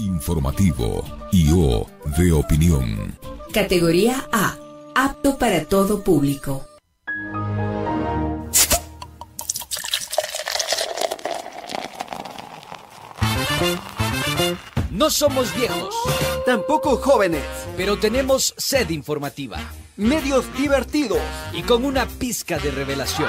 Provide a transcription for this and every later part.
Informativo y O de opinión. Categoría A. Apto para todo público. No somos viejos, Tampoco jóvenes. pero tenemos sed informativa Medios divertidos. y con una pizca de revelación.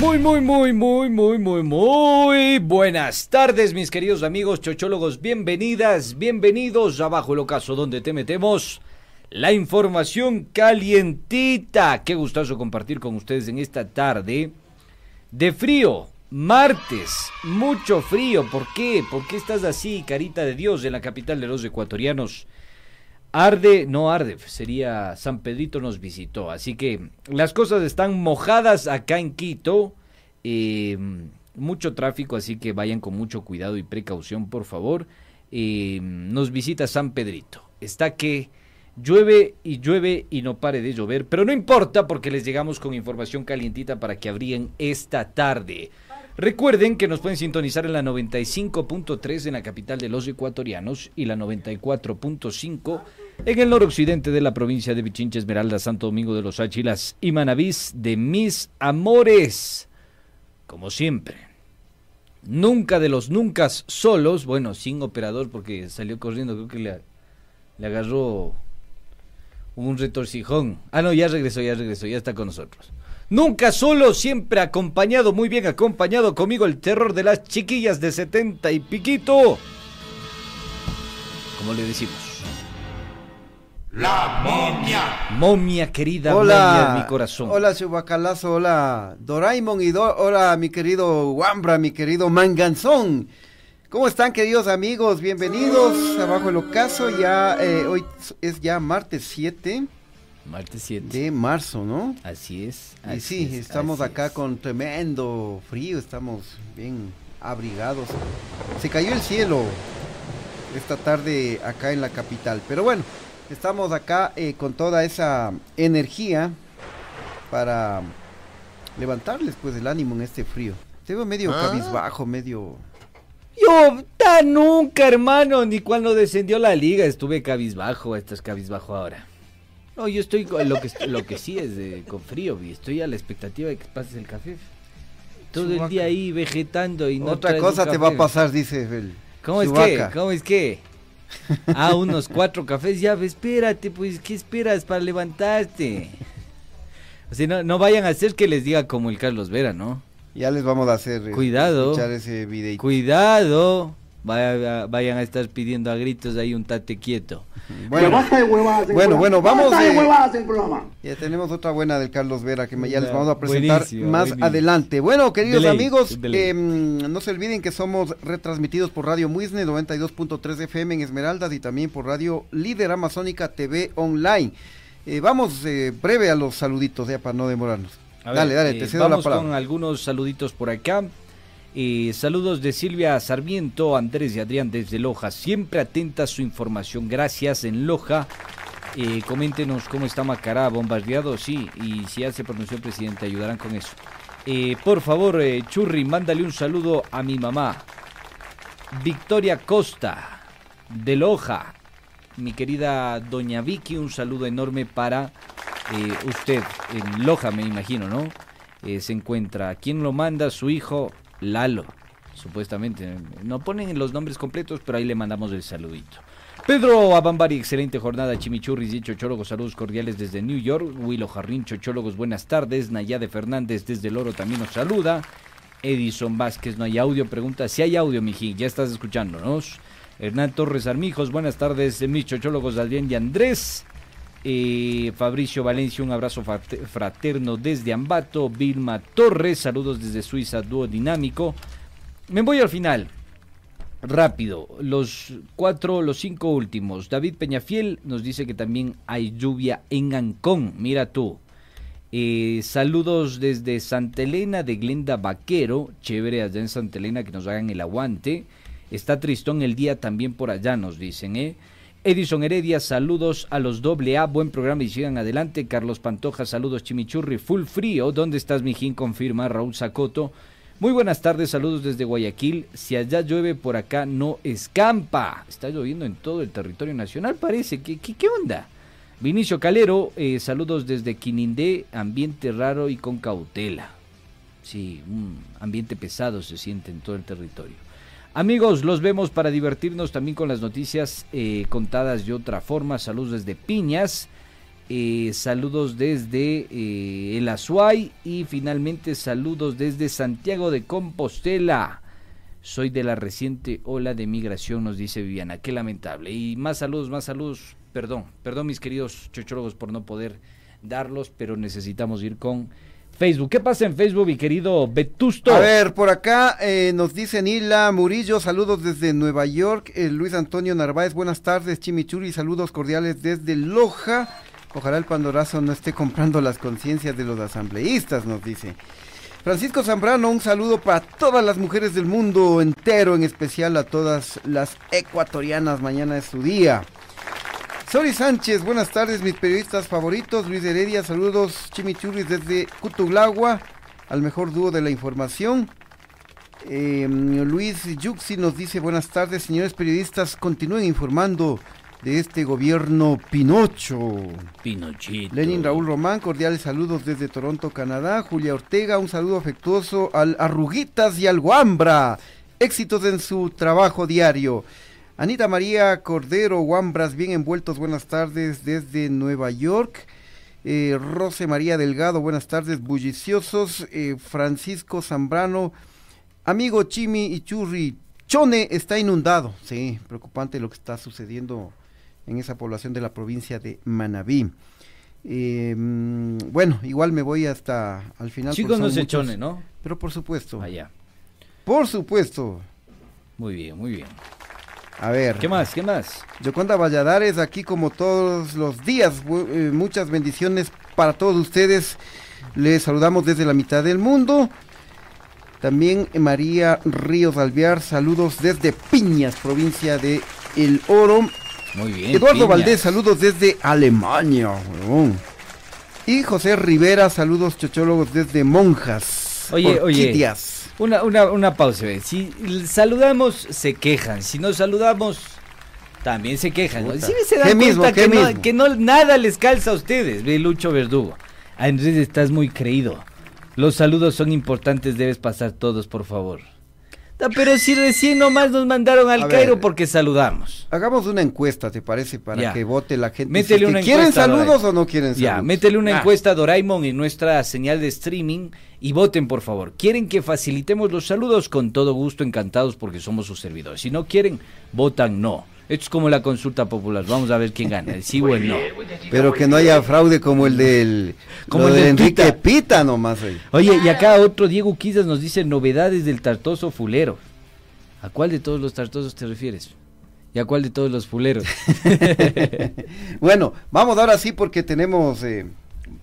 Muy, muy, muy, muy, muy, muy, muy buenas tardes, mis queridos amigos chochólogos. Bienvenidas, bienvenidos a Bajo el Ocaso, donde te metemos la información calientita. Qué gustoso compartir con ustedes en esta tarde de frío. Martes, mucho frío. ¿Por qué? ¿Por qué estás así, carita de Dios, en la capital de los ecuatorianos? Arde, no arde, sería San Pedrito nos visitó. Así que las cosas están mojadas acá en Quito. eh, mucho tráfico, así que vayan con mucho cuidado y precaución, por favor. Eh, nos visita San Pedrito. Está que llueve y llueve y no pare de llover, pero no importa porque les llegamos con información calientita para que abríen esta tarde. Recuerden que nos pueden sintonizar en la 95.3 en la capital de los ecuatorianos y la 94.5 en el noroccidente de la provincia de Pichincha, Esmeralda, Santo Domingo de los Áchilas y Manavís de mis amores. Como siempre. Nunca de los nunca solos, bueno, sin operador porque salió corriendo, creo que le, le agarró un retorcijón. Ah, no, ya regresó, ya regresó, ya está con nosotros. Nunca solo, siempre acompañado, muy bien acompañado conmigo, el terror de las chiquillas de 70 y piquito. Como le decimos. La momia. Momia querida, Hola, momia de mi corazón. Hola, Chubacalazo, hola, Doraemon y Do- hola, mi querido Wambra, mi querido Manganzón. ¿Cómo están, queridos amigos? Bienvenidos abajo el ocaso. Ya eh, hoy es ya martes 7 Martes 7. de marzo, ¿no? Así es. Y así sí, es, estamos acá es. con tremendo frío, estamos bien abrigados. Se cayó el cielo esta tarde acá en la capital, pero bueno, estamos acá eh, con toda esa energía para levantarles pues el ánimo en este frío. Te veo medio cabizbajo, medio... Yo, ta nunca, hermano, ni cuando descendió la liga estuve cabizbajo, estás cabizbajo ahora. No, yo estoy con lo que lo que sí es de, con frío, y estoy a la expectativa de que pases el café. Todo el día ahí vegetando y no Otra cosa te va a pasar, dice el... ¿Cómo es que? ¿Cómo es que? Ah, unos cuatro cafés, ya, espérate, pues, ¿qué esperas para levantarte? O sea, no, no vayan a hacer que les diga como el Carlos Vera, ¿no? Ya les vamos a hacer... eh, Cuidado. Escuchar ese videito. Cuidado, vaya- vayan a estar pidiendo a gritos ahí un tate quieto. Bueno, Basta de huevadas en Bueno, vamos, Basta de eh, huevadas en programa. Ya tenemos otra buena del Carlos Vera que ya les vamos a presentar buenísimo, más buenísimo. adelante. Bueno, queridos amigos, em, no se olviden que somos retransmitidos por Radio Muisne 92.3 FM en Esmeraldas y también por Radio Líder Amazónica TV Online. Eh, vamos eh, breve a los saluditos ya para no demorarnos. A ver, dale, dale, eh, te cedo la vamos palabra. con algunos saluditos por acá. Saludos de Silvia Sarmiento, Andrés y Adrián desde Loja. Siempre atenta a su información. Gracias en Loja. Coméntenos cómo está Macará, bombardeado, sí, y si pronunció el presidente, ayudarán con eso. Por favor, eh, Churri, mándale un saludo a mi mamá, Victoria Costa, de Loja. Mi querida doña Vicky, un saludo enorme para eh, usted, en Loja, me imagino, ¿no? Eh, se encuentra. ¿Quién lo manda? Su hijo, Lalo, supuestamente. No ponen los nombres completos, pero ahí le mandamos el saludito. Pedro Abambari, excelente jornada, Chimichurris y Chochólogos, saludos cordiales desde New York. Willo Jarrín, Chochólogos, buenas tardes. Nayade Fernández desde El también nos saluda. Edison Vázquez, no hay audio, pregunta si hay audio, miji, ya estás escuchándonos. Hernán Torres Armijos, buenas tardes, mis chochólogos Adrián y Andrés. Eh, Fabricio Valencia, un abrazo frate- fraterno desde Ambato. Vilma Torres, saludos desde Suiza, dúo dinámico. Me voy al final. Rápido, los cuatro, los cinco últimos. David Peñafiel nos dice que también hay lluvia en Ancón. Mira tú. Eh, saludos desde Santa Elena de Glenda Vaquero. Chévere allá en Santa Elena que nos hagan el aguante. Está tristón el día también por allá, nos dicen, ¿eh? Edison Heredia, saludos a los doble A, buen programa y sigan adelante. Carlos Pantoja, saludos Chimichurri, full frío. ¿Dónde estás, mijín? Confirma Raúl Zacoto. Muy buenas tardes, saludos desde Guayaquil. Si allá llueve, por acá no escampa. Está lloviendo en todo el territorio nacional, parece. ¿Qué, qué, onda? Vinicio Calero, eh, saludos desde Quinindé, ambiente raro y con cautela. Sí, ambiente pesado se siente en todo el territorio. Amigos, los vemos para divertirnos también con las noticias eh, contadas de otra forma. Saludos desde Piñas, eh, saludos desde eh, El Azuay y finalmente saludos desde Santiago de Compostela. Soy de la reciente ola de migración, nos dice Viviana. Qué lamentable. Y más saludos, más saludos. Perdón, perdón mis queridos chochólogos por no poder darlos, pero necesitamos ir con Facebook. ¿Qué pasa en Facebook, mi querido Vetusto? A ver, por acá eh, nos dice Nila Murillo, saludos desde Nueva York. Eh, Luis Antonio Narváez, buenas tardes. Chimichurri, saludos cordiales desde Loja. Ojalá el Pandorazo no esté comprando las conciencias de los asambleístas, nos dice. Francisco Zambrano, un saludo para todas las mujeres del mundo entero, en especial a todas las ecuatorianas. Mañana es su día. Sori Sánchez, buenas tardes, mis periodistas favoritos. Luis Heredia, saludos Chimichurris desde Cutuglagua, al mejor dúo de la información. Eh, Luis Yuxi nos dice, buenas tardes, señores periodistas, continúen informando de este gobierno Pinocho. Pinochito. Lenin Raúl Román, cordiales saludos desde Toronto, Canadá. Julia Ortega, un saludo afectuoso al Arruguitas y al Guambra. Éxitos en su trabajo diario. Anita María Cordero, Guambras, bien envueltos, buenas tardes desde Nueva York. Eh, Rose María Delgado, buenas tardes, bulliciosos. Eh, Francisco Zambrano, amigo Chimi y Churri, Chone está inundado. Sí, preocupante lo que está sucediendo en esa población de la provincia de Manabí. Eh, mm, bueno, igual me voy hasta al final. Chicos no se muchos, chone, ¿no? Pero por supuesto, Allá. por supuesto. Muy bien, muy bien. A ver. ¿Qué más? ¿Qué más? Yoconda Valladares, aquí como todos los días. Eh, muchas bendiciones para todos ustedes. Les saludamos desde la mitad del mundo. También María Ríos Alvear, saludos desde Piñas, provincia de El Oro. Muy bien. Eduardo piñas. Valdés, saludos desde Alemania. Y José Rivera, saludos chochólogos desde Monjas. Oye, oye. Una, una, una pausa. Si saludamos, se quejan. Si no saludamos, también se quejan. ¿no? Sí se dan ¿Qué cuenta mismo, que, no, que no nada les calza a ustedes, ve Lucho Verdugo. Andrés, estás muy creído. Los saludos son importantes, debes pasar todos, por favor. Pero si recién nomás nos mandaron al A ver. Cairo porque saludamos. Hagamos una encuesta, ¿te parece? Para Ya. que vote la gente. Métele si es que una ¿Quieren encuesta, saludos Doraemon. o no quieren saludos? Ya, métele una Ah. encuesta a Doraemon en nuestra señal de streaming y voten por favor. ¿Quieren que facilitemos los saludos? Con todo gusto, encantados porque somos sus servidores. Si no quieren, votan no. Esto es como la consulta popular. Vamos a ver quién gana, el sí o el no. Pero que no haya fraude como el del. Como el de Enrique Pita. Pita, nomás. ahí. Oye, y acá otro Diego Quizas nos dice novedades del tartoso fulero. ¿A cuál de todos los tartosos te refieres? ¿Y a cuál de todos los fuleros? Bueno, vamos ahora sí porque tenemos eh,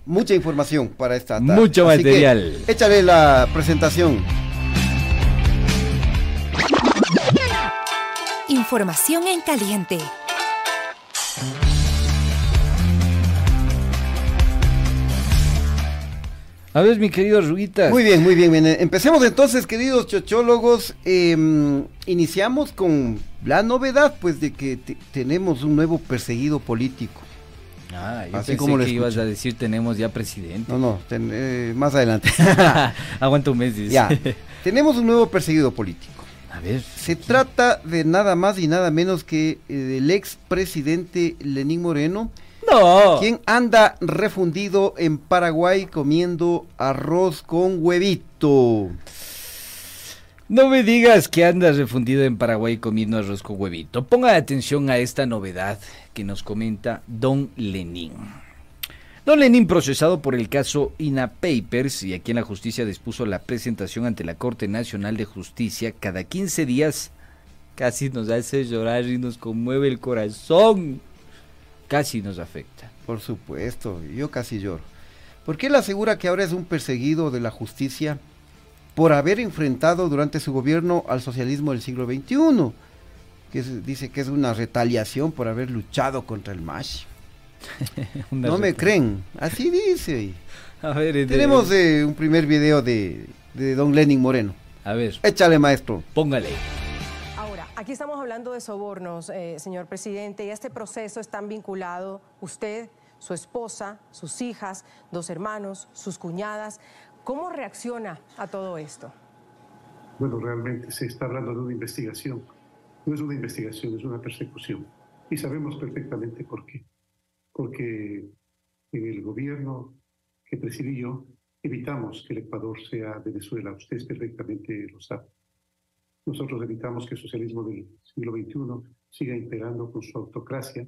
mucha información para esta tarde. Mucho Así que material. échale la presentación. Información en caliente. A ver, mi querido Ruguitas. Muy bien, muy bien, bien. Empecemos entonces, queridos chochólogos. em, iniciamos con la novedad, pues, de que te- tenemos un nuevo perseguido político. Ah, yo Así pensé como lo que ibas a decir tenemos ya presidente. No, no, ten- eh, más adelante. Aguanta un mes. dice. ya, tenemos un nuevo perseguido político. A ver. Se trata de nada más y nada menos que eh, del ex presidente Lenín Moreno, No. quien anda refundido en Paraguay comiendo arroz con huevito. No me digas que andas refundido en Paraguay comiendo arroz con huevito. Ponga atención a esta novedad que nos comenta Don Lenín. Don Lenín, procesado por el caso INA Papers y aquí en la justicia dispuso la presentación ante la Corte Nacional de Justicia cada 15 días, casi nos hace llorar y nos conmueve el corazón. Casi nos afecta. Por supuesto, yo casi lloro. Porque él asegura que ahora es un perseguido de la justicia por haber enfrentado durante su gobierno al socialismo del siglo XXI, que dice que es una retaliación por haber luchado contra el MASH. no me creen, así dice. A ver, Tenemos eh, un primer video de, de don Lenin Moreno. A ver. Échale, maestro. Póngale. Ahora, aquí estamos hablando de sobornos, eh, señor presidente, y este proceso están vinculado usted, su esposa, sus hijas, dos hermanos, sus cuñadas. ¿Cómo reacciona a todo esto? Bueno, realmente se está hablando de una investigación. No es una investigación, es una persecución. Y sabemos perfectamente por qué. Porque en el gobierno que presidí yo, evitamos que el Ecuador sea Venezuela. Ustedes perfectamente lo saben. Nosotros evitamos que el socialismo del siglo XXI siga imperando con su autocracia,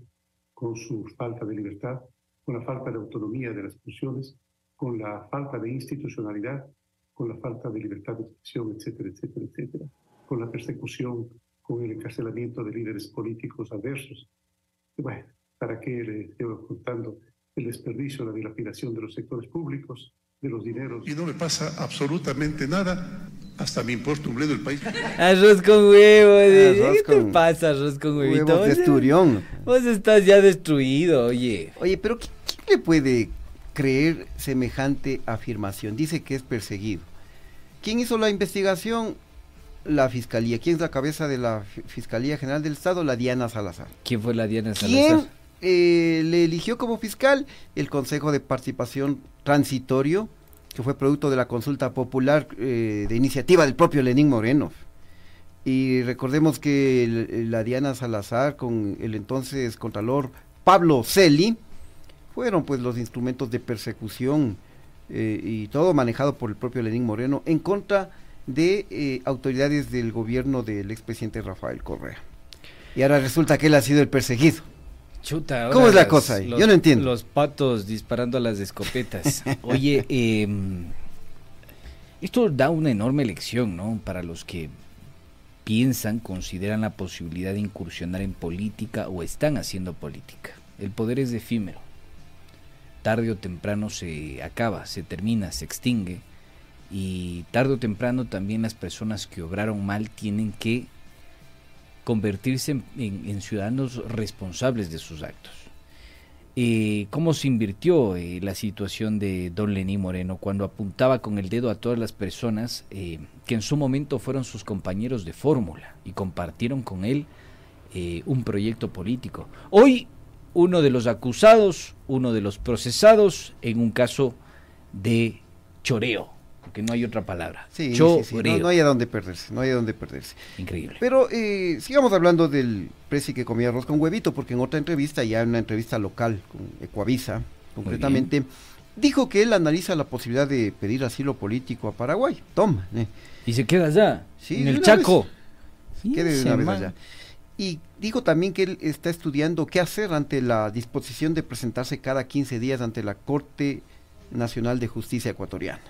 con su falta de libertad, con la falta de autonomía de las funciones con la falta de institucionalidad, con la falta de libertad de expresión, etcétera, etcétera, etcétera, con la persecución, con el encarcelamiento de líderes políticos adversos. bueno, ¿para qué le estoy ocultando el desperdicio, la dilapidación de los sectores públicos, de los dineros? Y no me pasa absolutamente nada. Hasta me importa un bledo el país. Arroz con huevo. ¿Qué te pasa, arroz con huevito? Huevos Vos estás ya destruido, oye. Oye, pero ¿quién le puede creer semejante afirmación. Dice que es perseguido. ¿Quién hizo la investigación? La Fiscalía. ¿Quién es la cabeza de la Fiscalía General del Estado? La Diana Salazar. ¿Quién fue la Diana Salazar? ¿Quién eh, le eligió como fiscal? El Consejo de Participación Transitorio, que fue producto de la consulta popular eh, de iniciativa del propio Lenín Moreno. Y recordemos que la Diana Salazar con el entonces Contralor Pablo Celi, fueron pues los instrumentos de persecución eh, y todo manejado por el propio Lenín Moreno en contra de autoridades del gobierno del expresidente Rafael Correa. Y ahora resulta que él ha sido el perseguido. Chuta, ¿Cómo es la cosa ahí? Yo no entiendo. Los patos disparando a las escopetas. Oye, em, esto da una enorme lección, ¿no? Para los que piensan, consideran la posibilidad de incursionar en política o están haciendo política. El poder es efímero tarde o temprano se acaba, se termina, se extingue. Y tarde o temprano también las personas que obraron mal tienen que convertirse en, ciudadanos responsables de sus actos. Eh, ¿Cómo se invirtió eh, la situación de don Lenín Moreno cuando apuntaba con el dedo a todas las personas eh, que en su momento fueron sus compañeros de fórmula y compartieron con él un proyecto político? Hoy uno de los acusados, uno de los procesados en un caso de choreo, porque no hay otra palabra. Sí. No, hay a dónde perderse, no hay a dónde perderse. Increíble. Pero eh, sigamos hablando del presi que comía arroz con huevito, porque en otra entrevista, ya en una entrevista local con Ecuavisa, concretamente, dijo que él analiza la posibilidad de pedir asilo político a Paraguay. Toma. Eh. Y se queda allá, en el Chaco. Quede de una vez allá. Y dijo también que él está estudiando qué hacer ante la disposición de presentarse cada 15 días ante la Corte Nacional de Justicia Ecuatoriana.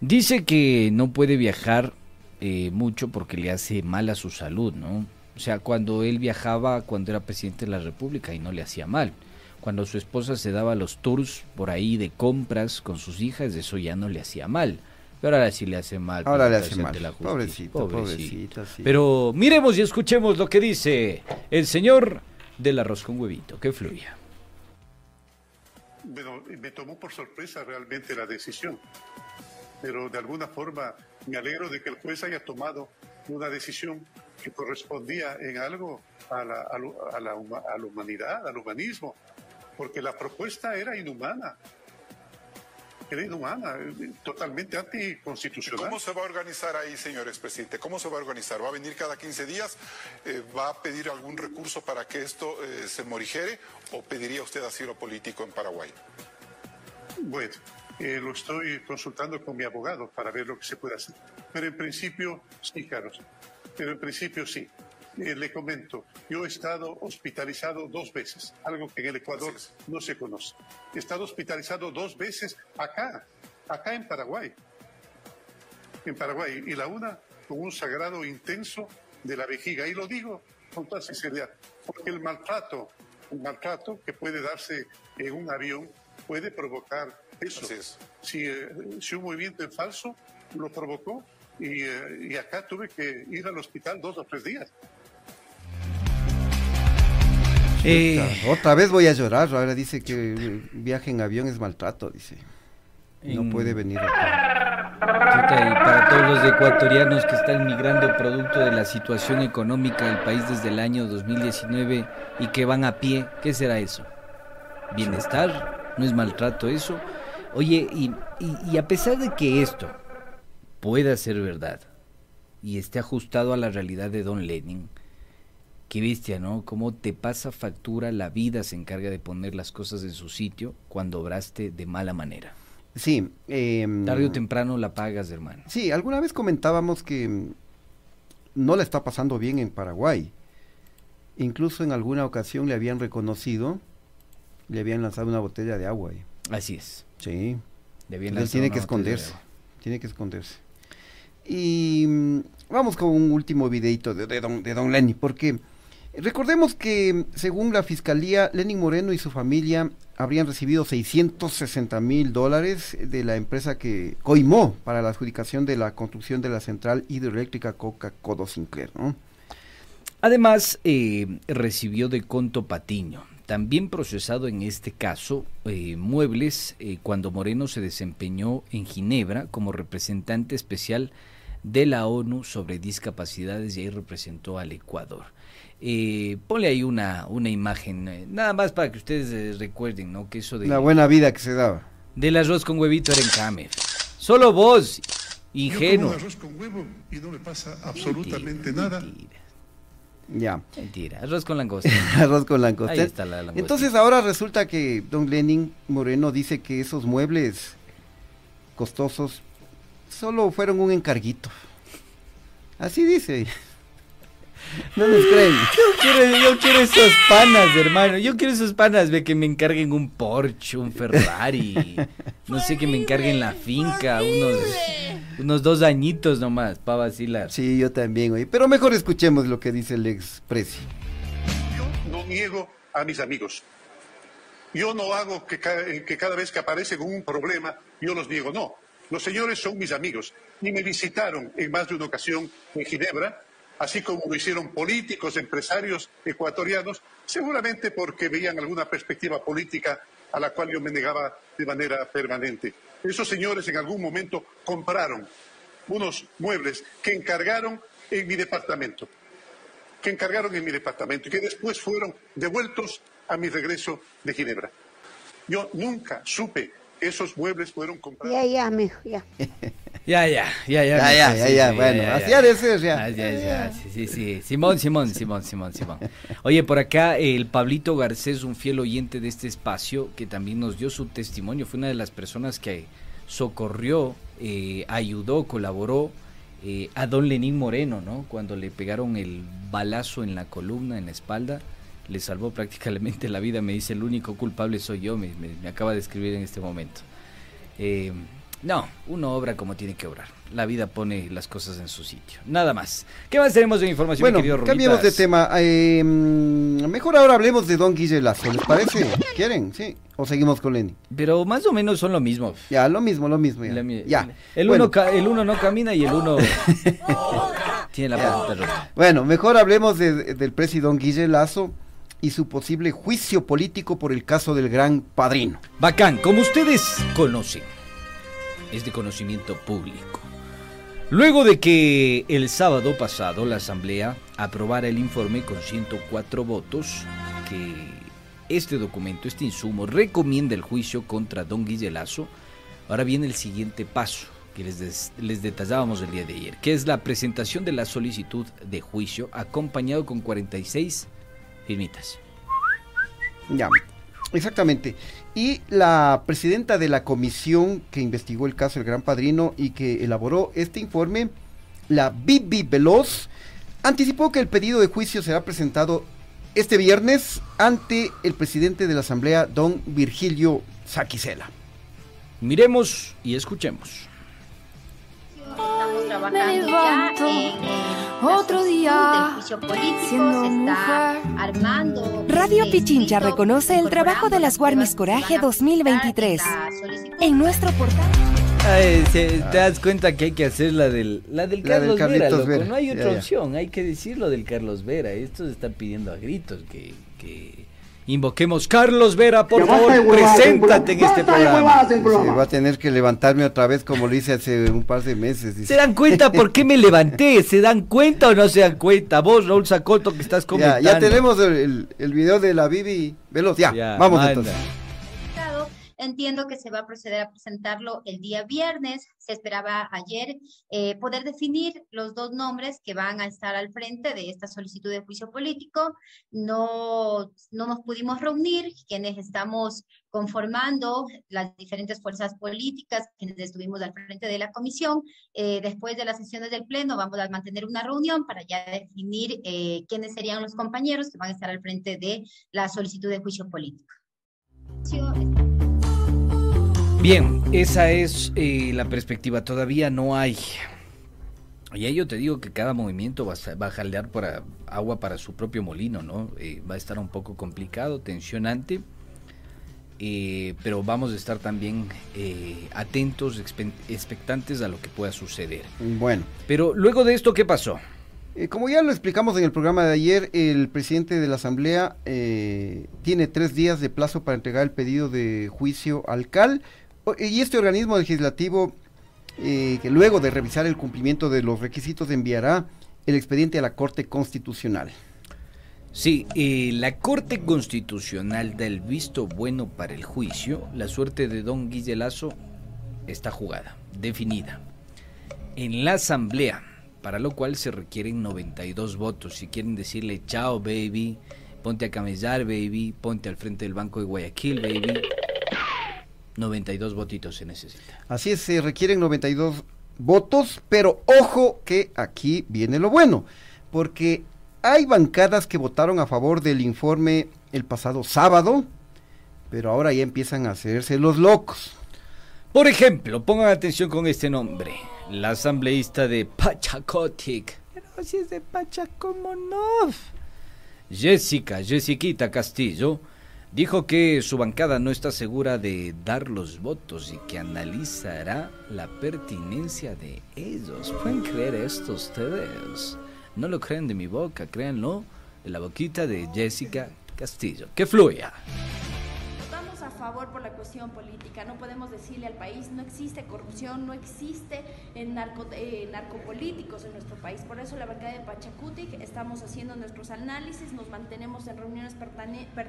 Dice que no puede viajar eh, mucho porque le hace mal a su salud, ¿no? O sea, cuando él viajaba cuando era presidente de la República y no le hacía mal. Cuando su esposa se daba los tours por ahí de compras con sus hijas, eso ya no le hacía mal. Pero ahora sí le hace mal. Ahora le hace mal. pobrecito, pobrecito. Pero miremos y escuchemos lo que dice el señor del arroz con huevito. Que fluya. Bueno, me tomó por sorpresa realmente la decisión. Pero de alguna forma me alegro de que el juez haya tomado una decisión que correspondía en algo a la, a la, a la humanidad, al humanismo, porque la propuesta era inhumana era inhumana, totalmente anticonstitucional. ¿Cómo se va a organizar ahí, señor expresidente? ¿Cómo se va a organizar? ¿Va a venir cada 15 días? Eh, ¿Va a pedir algún recurso para que esto eh, se morigere? ¿O pediría usted asilo político en Paraguay? Bueno, eh, lo estoy consultando con mi abogado para ver lo que se puede hacer. Pero en principio, sí, Carlos. Pero en principio, sí. Eh, le comento, yo he estado hospitalizado dos veces, algo que en el Ecuador no se conoce. He estado hospitalizado dos veces acá, acá en Paraguay. En Paraguay. Y la una con un sagrado intenso de la vejiga. Y lo digo con toda sinceridad, porque el maltrato, un maltrato que puede darse en un avión puede provocar eso. Si, eh, si un movimiento en falso lo provocó y, eh, y acá tuve que ir al hospital dos o tres días. Eh, Otra vez voy a llorar. Ahora dice que viaje en avión es maltrato, dice. No En- puede venir acá. Chuta, y para todos los ecuatorianos que están migrando producto de la situación económica del país desde el año 2019 y que van a pie, ¿qué será eso? ¿Bienestar? ¿No es maltrato eso? Oye, y, y- y a pesar de que esto pueda ser verdad y esté ajustado a la realidad de Don Lenin, qué bestia, ¿no? Cómo te pasa factura, la vida se encarga de poner las cosas en su sitio cuando obraste de mala manera. Sí. em, Tarde o temprano la pagas, hermano. Sí, alguna vez comentábamos que no la está pasando bien en Paraguay. Incluso en alguna ocasión le habían reconocido, le habían lanzado una botella de agua. ahí. Así es. Sí. Él lanzado tiene que de esconderse. Tiene que esconderse. Y mm, vamos con un último videito de, de don, de don Lenny, porque recordemos que según la fiscalía, Lenin Moreno y su familia habrían recibido 660 mil dólares de la empresa que coimó para la adjudicación de la construcción de la central hidroeléctrica Coca-Codo Sinclair, ¿no? Además, eh, recibió de Conto Patiño, también procesado en este caso, eh, muebles eh, cuando Moreno se desempeñó en Ginebra como representante especial de la ONU sobre discapacidades y ahí representó al Ecuador. Eh, ponle ahí una, una imagen, eh, nada más para que ustedes eh, recuerden, ¿no? Que eso de... La buena vida que se daba. Del arroz con huevito era en Camer. Solo vos, ingenuo. Yo como arroz con huevo y no me pasa absolutamente nada. Ya. Mentira, arroz con langosta. Arroz con langosta. Ahí está la langosta. Entonces ahora resulta que don Lenin Moreno dice que esos muebles costosos solo fueron un encarguito. Así dice. No nos creen. Yo quiero, yo quiero esos panas, hermano. Yo quiero esos panas de que me encarguen un Porsche, un Ferrari. No sé, que me encarguen la finca, unos, unos dos añitos nomás para vacilar. Sí, yo también, oye. Pero mejor escuchemos lo que dice el ex presi. no niego a mis amigos. Yo no hago que, ca- eh, que cada vez que aparece con un problema yo los niego, no. Los señores son mis amigos y me visitaron en más de una ocasión en Ginebra, así como lo hicieron políticos, empresarios ecuatorianos, seguramente porque veían alguna perspectiva política a la cual yo me negaba de manera permanente. Esos señores en algún momento compraron unos muebles que encargaron en mi departamento que encargaron en mi departamento y que después fueron devueltos a mi regreso de Ginebra. Yo nunca supe que esos muebles fueron comprados. Ya, ya, mijo, ya. Ya, ya, ya, ya. Ya, ya, ya, ya, bueno, así ha de ser, ya. Ah, ya, ya, sí, sí, sí. Simón, Simón, Simón, Simón, Simón. Oye, por acá el Pablito Garcés, un fiel oyente de este espacio, que también nos dio su testimonio, fue una de las personas que socorrió, eh, ayudó, colaboró eh, a don Lenín Moreno, ¿no? Cuando le pegaron el balazo en la columna, en la espalda, le salvó prácticamente la vida. Me dice, el único culpable soy yo, me, me- me acaba de escribir en este momento. Eh, no, uno obra como tiene que obrar. La vida pone las cosas en su sitio. Nada más. ¿Qué más tenemos de información, Bueno, querido cambiemos de tema. Eh, mm, mejor ahora hablemos de Don Guille Lazo, ¿les parece? ¿Quieren? Sí. ¿O seguimos con Lenny? Pero más o menos son lo mismo. Ya, lo mismo, lo mismo. Ya. La Ya. El, Bueno. uno ca- el uno no camina y el uno tiene la patita rota. Bueno, mejor hablemos de- del presidente Guille Lazo y su posible juicio político por el caso del gran padrino. Bacán, como ustedes conocen, es de conocimiento público. Luego de que el sábado pasado la Asamblea aprobara el informe con 104 votos, que este documento, este insumo, recomienda el juicio contra don Guille Lazo, ahora viene el siguiente paso que les, les detallábamos el día de ayer, que es la presentación de la solicitud de juicio acompañado con 46 firmitas. Ya. Exactamente. Y la presidenta de la comisión que investigó el caso del Gran Padrino y que elaboró este informe, la Bibi Veloz, anticipó que el pedido de juicio será presentado este viernes ante el presidente de la Asamblea, don Virgilio Saquicela. Miremos y escuchemos. Estamos trabajando ya en otro día juicio político, se está armando. Radio Pichincha reconoce el trabajo de las Guarmis Coraje 2023. En nuestro portal. Ay, se- te das cuenta que hay que hacer la del, la del La del Carlos Vera, loco. Vera. No hay otra Ya, ya. opción, hay que decirlo del Carlos Vera. Esto se está pidiendo a gritos que, que invoquemos Carlos Vera, por Ya favor, basta de huevadas, preséntate en este programa. Sí, va a tener que levantarme otra vez como lo hice hace un par de meses. dice. ¿Se dan cuenta por qué me levanté? ¿Se dan cuenta o no se dan cuenta? Vos, Raúl Sacoto, que estás Ya, comentando. ya tenemos el, el- el video de la Bibi Veloz. Ya, Ya, vamos manda. entonces. Entiendo que se va a proceder a presentarlo el día viernes. Se esperaba ayer eh, poder definir los dos nombres que van a estar al frente de esta solicitud de juicio político. No, no nos pudimos reunir, quienes estamos conformando las diferentes fuerzas políticas, quienes estuvimos al frente de la comisión. Eh, después de las sesiones del Pleno vamos a mantener una reunión para ya definir eh, quiénes serían los compañeros que van a estar al frente de la solicitud de juicio político. Bien, esa es eh, la perspectiva. Todavía no hay. Y ahí yo te digo que cada movimiento va a, va a jalear para agua para su propio molino, ¿no? Eh, va a estar un poco complicado, tensionante. eh, pero vamos a estar también eh, atentos, expectantes a lo que pueda suceder. Bueno. Pero luego de esto, ¿qué pasó? Como ya lo explicamos en el programa de ayer, el presidente de la Asamblea eh, tiene tres días de plazo para entregar el pedido de juicio al CAL y este organismo legislativo, eh, que luego de revisar el cumplimiento de los requisitos enviará el expediente a la Corte Constitucional. Sí, la Corte Constitucional da el visto bueno para el juicio. La suerte de don Guille Lazo está jugada, definida. En la Asamblea, para lo cual se requieren 92 votos. Si quieren decirle chao, baby, ponte a camellar, baby, ponte al frente del Banco de Guayaquil, baby. 92 votitos se necesita. Así es, se requieren 92 votos, pero ojo que aquí viene lo bueno, porque hay bancadas que votaron a favor del informe el pasado sábado, pero ahora ya empiezan a hacerse los locos. Por ejemplo, pongan atención con este nombre. La asambleísta de Pachacotic. Pero si es de Pachacomonov. Jessica, Jessiquita Castillo, dijo que su bancada no está segura de dar los votos y que analizará la pertinencia de ellos. ¿Pueden creer esto ustedes? No lo creen de mi boca, créanlo de la boquita de Jessica Castillo. Que fluya. Favor por la cuestión política. No podemos decirle al país no existe corrupción, no existe eh, narco, narcopolíticos en nuestro país. Por eso la bancada de Pachacutic estamos haciendo nuestros análisis, nos mantenemos en reuniones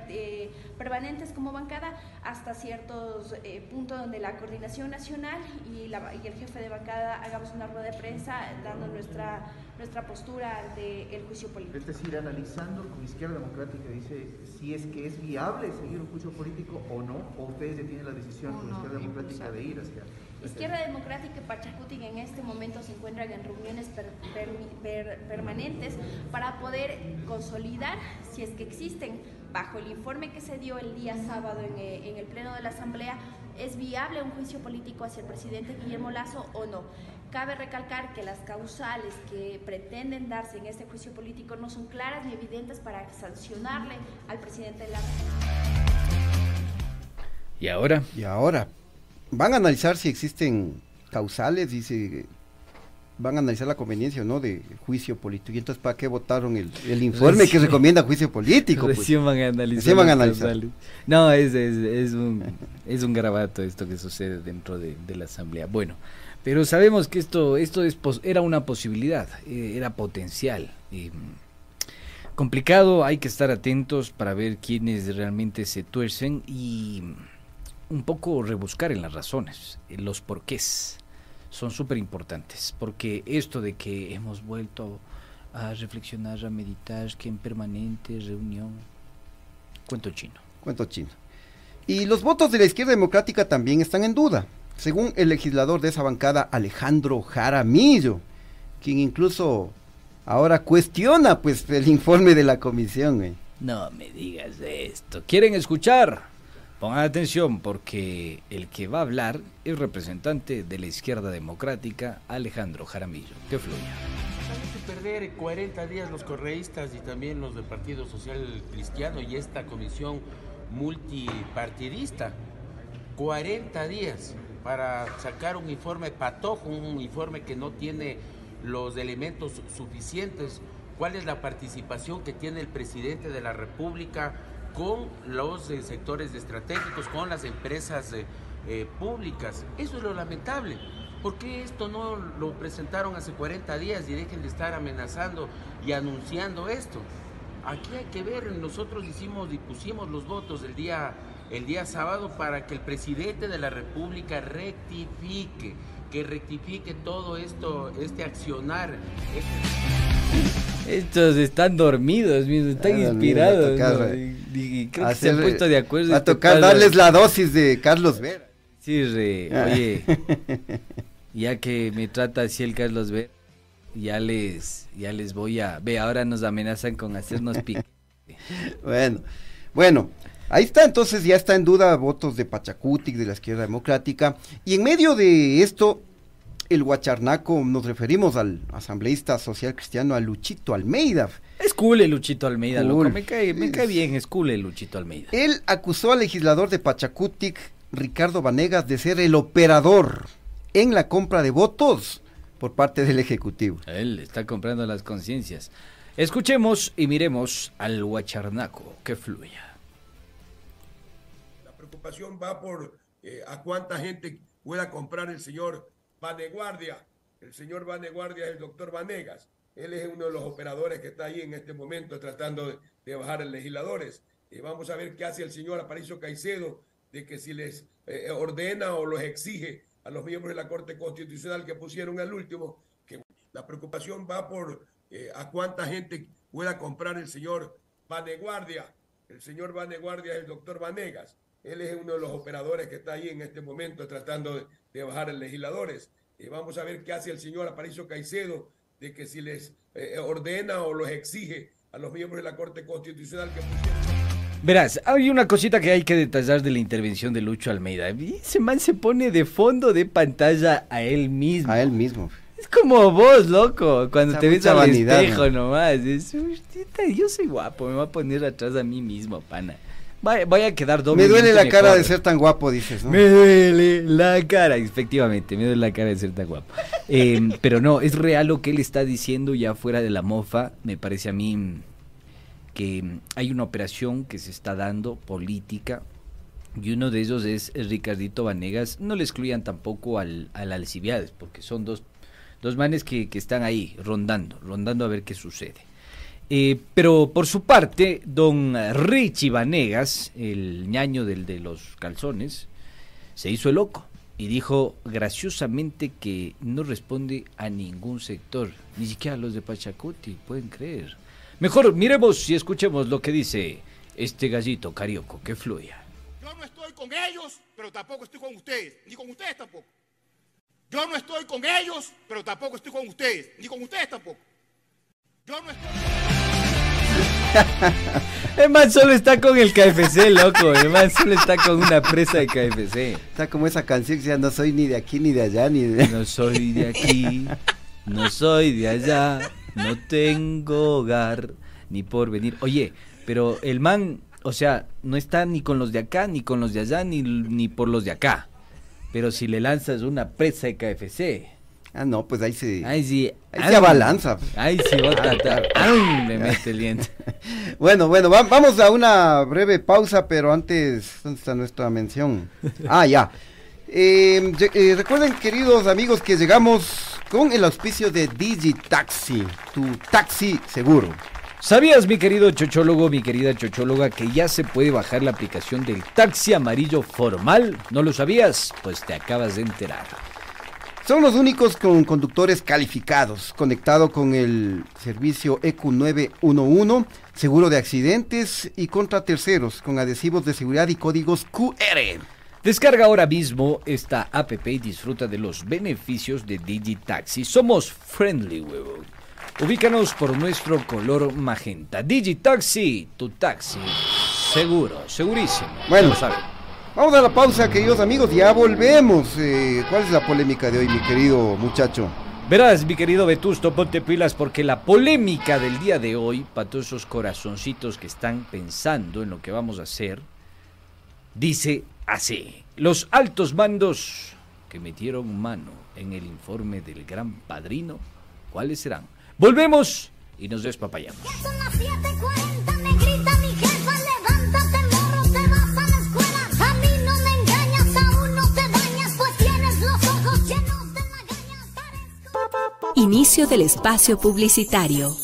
eh, permanentes como bancada hasta ciertos eh, puntos donde la coordinación nacional y, la- y el jefe de bancada hagamos una rueda de prensa dando nuestra, nuestra postura ante el juicio político. Es decir, analizando con Izquierda Democrática dice si es que es viable seguir un juicio político o no, o ustedes ya tienen la decisión con Izquierda Democrática de ir hacia... Izquierda Democrática y Pachacutic en este momento se encuentran en reuniones per- permi- per- permanentes para poder consolidar si es que existen, bajo el informe que se dio el día sábado en, eh, en el Pleno de la Asamblea, es viable un juicio político hacia el presidente Guillermo Lazo o no. Cabe recalcar que las causales que pretenden darse en este juicio político no son claras ni evidentes para sancionarle al presidente de la ¿Y ahora? Y ahora, van a analizar si existen causales, dice, van a analizar la conveniencia o no de juicio político. Y entonces, ¿para qué votaron el, el informe que Recién- recomienda juicio político? pues? Recién van a analizar. Recién van a analizar. No, es, es, es un, es un garabato esto que sucede dentro de, de la asamblea. Bueno, pero sabemos que esto, esto es era una posibilidad, eh, era potencial. eh, complicado, hay que estar atentos para ver quiénes realmente se tuercen y un poco rebuscar en las razones, en los porqués. Son súper importantes, porque esto de que hemos vuelto a reflexionar, a meditar, que en permanente reunión, cuento chino. Cuento chino. Y los votos de la izquierda democrática también están en duda, según el legislador de esa bancada, Alejandro Jaramillo, quien incluso ahora cuestiona pues el informe de la comisión. eh. No me digas esto. ¿Quieren escuchar? Pongan atención porque el que va a hablar es representante de la izquierda democrática, Alejandro Jaramillo. Que fluya. Hay que perder 40 días los correístas y también los del Partido Social Cristiano y esta comisión multipartidista. 40 días para sacar un informe patojo, un informe que no tiene los elementos suficientes. ¿Cuál es la participación que tiene el presidente de la República con los eh, sectores estratégicos, con las empresas eh, eh, públicas? Eso es lo lamentable. ¿Por qué esto no lo presentaron hace 40 días y dejen de estar amenazando y anunciando esto? Aquí hay que ver, nosotros hicimos y pusimos los votos el día, el día sábado para que el presidente de la República rectifique, que rectifique todo esto, este accionar. este- Estos están dormidos, mismo, están Ah, dormido, inspirados. tocar, ¿no? eh, Y- y creo que se han puesto de acuerdo. A este tocar darles la dosis de Carlos Vera. Sí, re, Ah. oye, ya que me trata así el Carlos Ver, ya les, ya les voy a, ve, ahora nos amenazan con hacernos pique. Bueno, bueno, ahí está, entonces ya está en duda votos de Pachacutic, de la izquierda democrática. Y en medio de esto, el Huacharnaco, nos referimos al asambleísta social cristiano, a Luchito Almeida. Es cool el Luchito Almeida, loco, Cool. me cae, me cae bien, es cool el Luchito Almeida. Él acusó al legislador de Pachacutic, Ricardo Vanegas, de ser el operador en la compra de votos por parte del Ejecutivo. Él está comprando las conciencias. Escuchemos y miremos al Huacharnaco, que fluya. Va por eh, a cuánta gente pueda comprar el señor Vaneguardia. El señor Vaneguardia es el doctor Vanegas. Él es uno de los operadores que está ahí en este momento tratando de, bajar a legisladores. Y vamos a ver qué hace el señor Aparicio Caicedo, de que si les eh, ordena o los exige a los miembros de la Corte Constitucional que pusieron al último, que la preocupación va por eh, a cuánta gente pueda comprar el señor Vaneguardia. El señor Vaneguardia es el doctor Vanegas. Él es uno de los operadores que está ahí en este momento tratando de, de bajar a legisladores. Y vamos a ver qué hace el señor Aparicio Caicedo, de que si les eh, ordena o los exige a los miembros de la Corte Constitucional que. Verás, hay una cosita que hay que detallar de la intervención de Lucho Almeida. Ese man se pone de fondo de pantalla a él mismo. A él mismo. Es como vos, loco, cuando Esa te ves al vanidad, espejo ¿no? nomás. Es, "Hostia, yo soy guapo, me voy a poner atrás a mí mismo, pana. Vaya, vaya a quedar doble. Me duele la cara de ser tan guapo, dices, ¿no? Me duele la cara, efectivamente, me duele la cara de ser tan guapo. Eh, pero no, es real lo que él está diciendo ya fuera de la mofa. Me parece a mí que hay una operación que se está dando política y uno de ellos es, es Ricardito Vanegas. No le excluyan tampoco al, al Alcibiades, porque son dos, dos manes que, que están ahí rondando, rondando a ver qué sucede. Eh, pero por su parte, don Richie Vanegas, el ñaño del de los calzones, se hizo el loco y dijo graciosamente que no responde a ningún sector, ni siquiera a los de Pachacuti, pueden creer. Mejor miremos y escuchemos lo que dice este gallito carioco, que fluya. Yo no estoy con ellos, pero tampoco estoy con ustedes, ni con ustedes tampoco. Yo no estoy con ellos, pero tampoco estoy con ustedes, ni con ustedes tampoco. Yo no estoy... El man solo está con el KFC, loco. El man solo está con una presa de KFC. Está como esa canción que decía, no soy ni de aquí ni de allá ni de... No soy de aquí, no soy de allá, no tengo hogar ni por venir. Oye, pero el man, o sea, no está ni con los de acá, ni con los de allá, ni, ni por los de acá. Pero si le lanzas una presa de KFC. Ah, no, pues ahí se... Ahí sí. Ahí se abalanza. Ahí sí, Ah, claro. ¡am! le mete el diente. Bueno, bueno, va- vamos a una breve pausa, pero antes, ¿dónde está nuestra mención? Ah, ya. Lle- eh, recuerden, queridos amigos, que llegamos con el auspicio de Digitaxi, tu taxi seguro. ¿Sabías, mi querido chochólogo, mi querida chochóloga, que ya se puede bajar la aplicación del taxi amarillo formal? ¿No lo sabías? Pues te acabas de enterar. Son los únicos con conductores calificados, conectado con el servicio E EQ911, seguro de accidentes y contra terceros, con adhesivos de seguridad y códigos QR. Descarga ahora mismo esta app y disfruta de los beneficios de Digitaxi. Somos friendly, huevo. Ubícanos por nuestro color magenta. Digitaxi, tu taxi. Seguro, segurísimo. Bueno. Saben. Vamos a la pausa, queridos amigos, ya volvemos. Eh, ¿Cuál es la polémica de hoy, mi querido muchacho? Verás, mi querido Vetusto, ponte pilas porque la polémica del día de hoy, para todos esos corazoncitos que están pensando en lo que vamos a hacer, dice así. Los altos mandos que metieron mano en el informe del gran padrino, ¿cuáles serán? Volvemos y nos despapayamos. Inicio del espacio publicitario.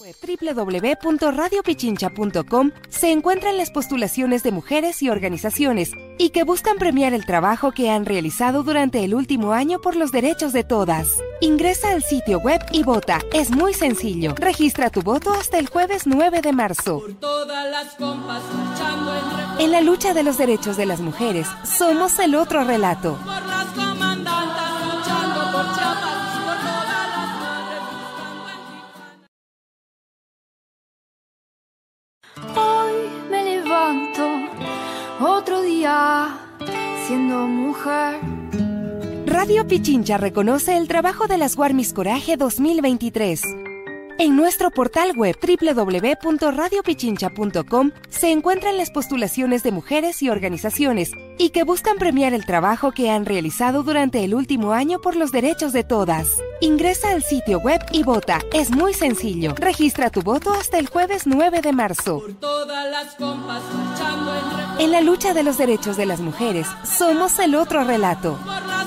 www.radiopichincha.com se encuentran las postulaciones de mujeres y organizaciones y que buscan premiar el trabajo que han realizado durante el último año por los derechos de todas. Ingresa al sitio web y vota. Es muy sencillo. Registra tu voto hasta el jueves 9 de marzo. Todas las compas luchando entre En la lucha de los derechos de las mujeres, somos el otro relato. Siendo mujer. Radio Pichincha reconoce el trabajo de las Guarmis Coraje 2023. En nuestro portal web www.radiopichincha.com se encuentran las postulaciones de mujeres y organizaciones y que buscan premiar el trabajo que han realizado durante el último año por los derechos de todas. Ingresa al sitio web y vota. Es muy sencillo. Registra tu voto hasta el jueves 9 de marzo. todas las compas luchando entre En la lucha de los derechos de las mujeres, somos el otro relato. por las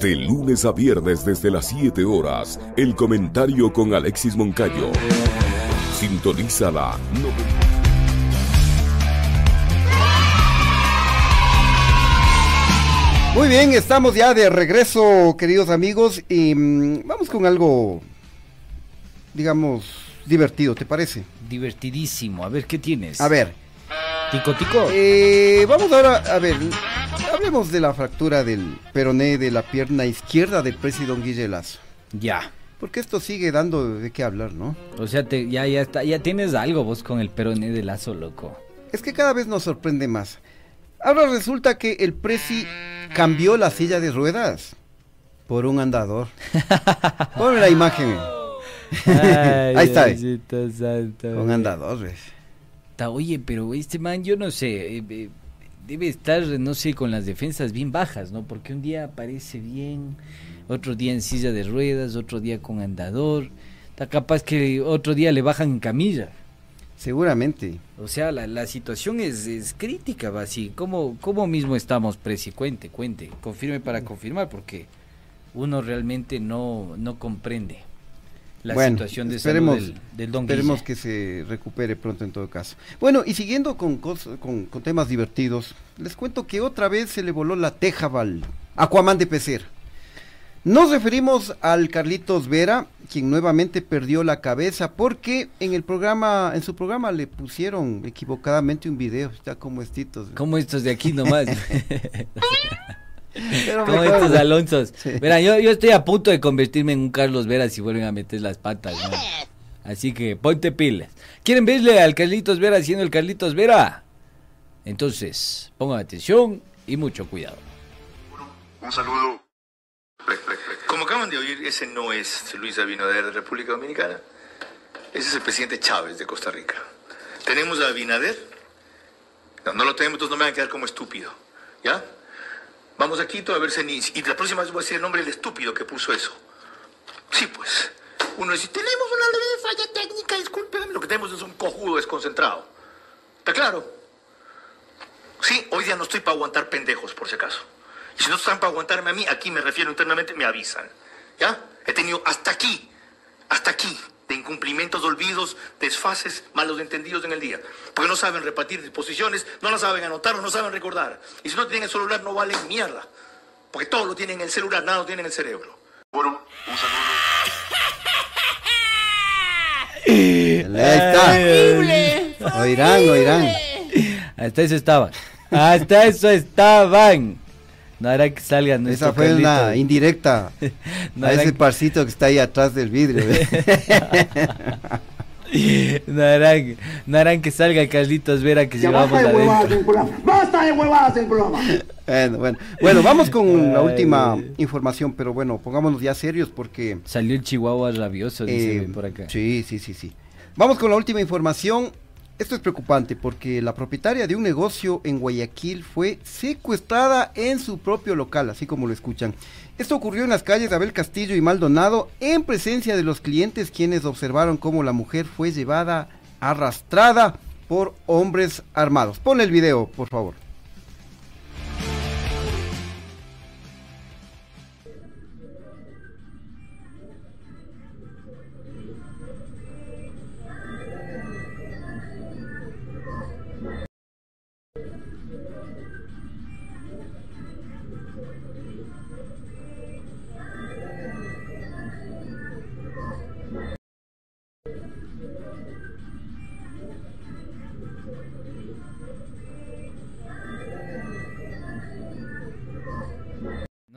De lunes a viernes desde las 7 horas, el comentario con Alexis Moncayo. Sintonízala. No... Muy bien, estamos ya de regreso, queridos amigos, y mm, vamos con algo, digamos, divertido, ¿te parece? Divertidísimo. A ver, ¿qué tienes? A ver. Tico, tico. Eh, vamos ahora, a ver, hablemos de la fractura del peroné de la pierna izquierda del presidente Guille Lazo. Ya. Porque esto sigue dando de qué hablar, ¿no? O sea, te- ya, ya, está, ya tienes algo vos con el peroné de lazo, loco. Es que cada vez nos sorprende más. Ahora resulta que el presi cambió la silla de ruedas por un andador. Ponme la imagen. Ahí está. Un andador, ¿ves? Ta- Oye, pero este man, yo no sé, eh, eh, debe estar, no sé, con las defensas bien bajas, ¿no? Porque un día aparece bien, otro día en silla de ruedas, otro día con andador. Está capaz que otro día le bajan en camilla. Seguramente. O sea, la, la situación es, es crítica, va así. ¿Cómo, ¿Cómo mismo estamos, Presi? Cuente, cuente. Confirme para confirmar, porque uno realmente no, no comprende la Bueno, situación de esperemos, salud del, del don esperemos Guille. que se recupere pronto en todo caso. Bueno, y siguiendo con, cos- con, con temas divertidos, les cuento que otra vez se le voló la teja al Aquaman de Pecer. Nos referimos al Carlitos Vera, quien nuevamente perdió la cabeza porque en el programa, en su programa le pusieron equivocadamente un video, está como estitos. Como estos de aquí nomás. Pero Como mejor, estos. Alonsos. Sí. Verá, yo, yo estoy a punto de convertirme en un Carlos Vera si vuelven a meter las patas. ¿no? Así que ponte pilas. ¿Quieren verle al Carlitos Vera haciendo el Carlitos Vera? Entonces, pongan atención y mucho cuidado. Un saludo Como acaban de oír, ese no es Luis Abinader de República Dominicana. Ese es el presidente Chávez de Costa Rica. Tenemos a Abinader. No, no lo tenemos, entonces no me van a quedar como estúpido. ¿Ya? Vamos a Quito a ver si... Y la próxima vez voy a decir el nombre del estúpido que puso eso. Sí, pues. Uno dice, tenemos una leve falla técnica, discúlpeme. Lo que tenemos es un cojudo desconcentrado. ¿Está claro? Sí, hoy día no estoy para aguantar pendejos, por si acaso. Y si no están para aguantarme a mí, aquí me refiero internamente, me avisan. ¿Ya? He tenido hasta aquí, hasta aquí, de incumplimientos, olvidos, desfases, malos entendidos en el día. Porque no saben repartir disposiciones, no las saben anotar, no saben recordar. Y si no tienen el celular, no valen mierda. Porque todo lo tienen en el celular, nada lo tienen en el cerebro. Bueno, un saludo. Ahí está. Oirán, oirán. Hasta eso estaban. Hasta eso estaban. No era que salgan. Esa fue una indirecta No a ese que- parcito que está ahí atrás del vidrio. No harán, no harán que salga Carlitos Vera que llevamos basta de huevadas en el programa. Basta de huevadas en el programa. bueno, bueno. Bueno, vamos con la última información, pero bueno, pongámonos ya serios porque... Salió el chihuahua rabioso, dice Eh, por acá. Sí, sí, sí, sí. Vamos con la última información. Esto es preocupante porque la propietaria de un negocio en Guayaquil fue secuestrada en su propio local, así como lo escuchan. Esto ocurrió en las calles de Abel Castillo y Maldonado en presencia de los clientes quienes observaron cómo la mujer fue llevada arrastrada por hombres armados. Pon el video, por favor.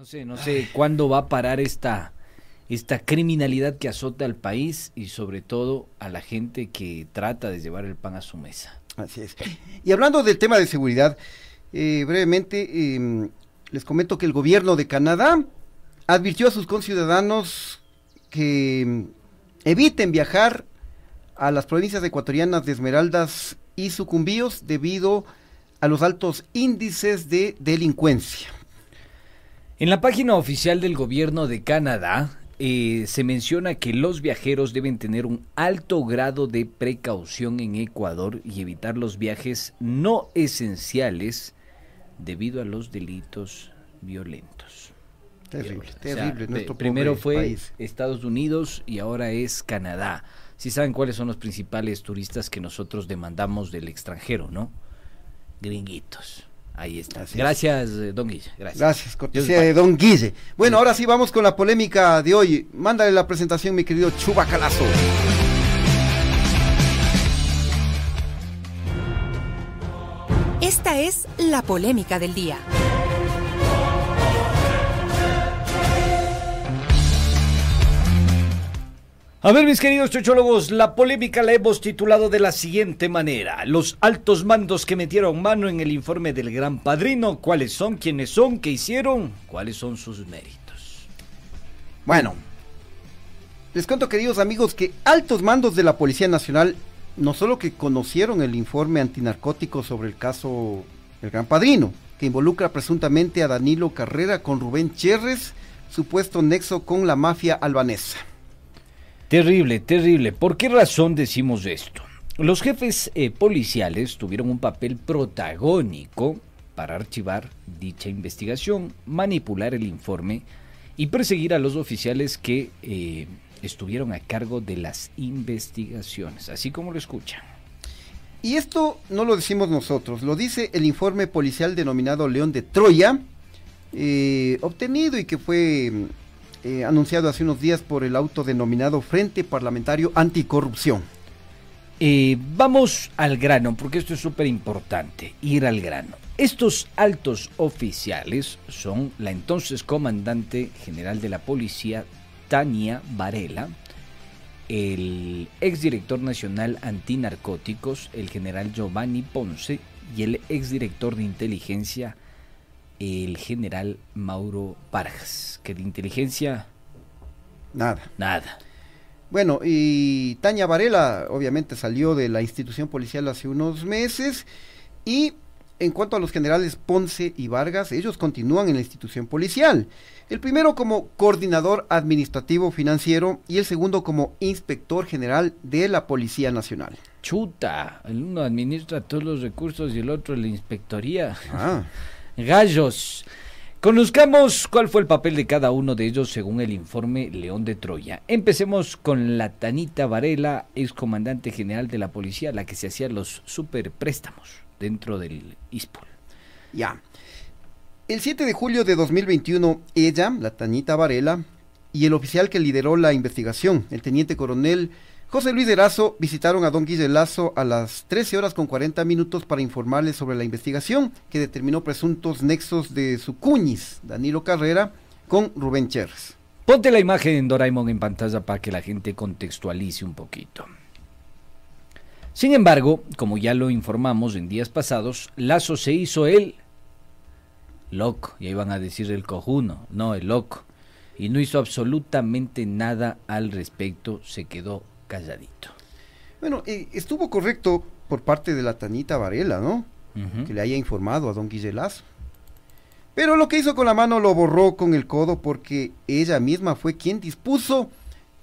No sé, no sé cuándo va a parar esta, esta criminalidad que azota al país y sobre todo a la gente que trata de llevar el pan a su mesa. Así es. Y hablando del tema de seguridad, eh, brevemente eh, les comento que el gobierno de Canadá advirtió a sus conciudadanos que mm, eviten viajar a las provincias ecuatorianas de Esmeraldas y Sucumbíos debido a los altos índices de delincuencia. En la página oficial del gobierno de Canadá eh, se menciona que los viajeros deben tener un alto grado de precaución en Ecuador y evitar los viajes no esenciales debido a los delitos violentos. Terrible, O sea, terrible. nuestro primero fue país. Estados Unidos y ahora es Canadá. Si saben cuáles son los principales turistas que nosotros demandamos del extranjero, ¿no? Gringuitos. Ahí está. Es. Gracias, eh, don Guille. Gracias. Gracias, cortesía de Don Guille. Bueno, ahora sí vamos con la polémica de hoy. Mándale la presentación, mi querido Chubacalazo. Esta es la polémica del día. A ver, mis queridos chochólogos, la polémica la hemos titulado de la siguiente manera. Los altos mandos que metieron mano en el informe del Gran Padrino, ¿cuáles son, quiénes son, qué hicieron, cuáles son sus méritos? Bueno, les cuento, queridos amigos, que altos mandos de la Policía Nacional no solo que conocieron el informe antinarcótico sobre el caso El Gran Padrino, que involucra presuntamente a Danilo Carrera con Rubén Cherres, supuesto nexo con la mafia albanesa. Terrible, terrible. ¿Por qué razón decimos esto? Los jefes eh, policiales tuvieron un papel protagónico para archivar dicha investigación, manipular el informe y perseguir a los oficiales que eh, estuvieron a cargo de las investigaciones, así como lo escuchan. Y esto no lo decimos nosotros, lo dice el informe policial denominado León de Troya, eh, obtenido y que fue eh, anunciado hace unos días por el autodenominado Frente Parlamentario Anticorrupción. Eh, vamos al grano, porque esto es súper importante, ir al grano. Estos altos oficiales son la entonces comandante general de la policía, Tania Varela, el exdirector nacional antinarcóticos, el general Giovanni Ponce, y el exdirector de inteligencia, el general Mauro Vargas, que de inteligencia... Nada. Nada. Bueno, y Tania Varela obviamente salió de la institución policial hace unos meses y en cuanto a los generales Ponce y Vargas, ellos continúan en la institución policial. El primero como coordinador administrativo financiero y el segundo como inspector general de la Policía Nacional. Chuta, el uno administra todos los recursos y el otro la inspectoría. Ah. Gallos. Conozcamos cuál fue el papel de cada uno de ellos según el informe León de Troya. Empecemos con la Tanita Varela, ex comandante general de la policía, la que se hacía los super préstamos dentro del ISPOL. Ya. El 7 de julio de 2021, ella, la Tanita Varela, y el oficial que lideró la investigación, el teniente coronel José Luis Erazo, visitaron a don Guille Lazo a las 13 horas con 40 minutos para informarle sobre la investigación que determinó presuntos nexos de su cuñis, Danilo Carrera, con Rubén Cherres. Ponte la imagen, Doraemon, en pantalla para que la gente contextualice un poquito. Sin embargo, como ya lo informamos en días pasados, Lazo se hizo el loco, ya iban a decir el cojuno, no el loco, y no hizo absolutamente nada al respecto, se quedó calladito. Bueno, eh, estuvo correcto por parte de la Tanita Varela, ¿no? Que le haya informado a don Guille Lazo. Pero lo que hizo con la mano lo borró con el codo porque ella misma fue quien dispuso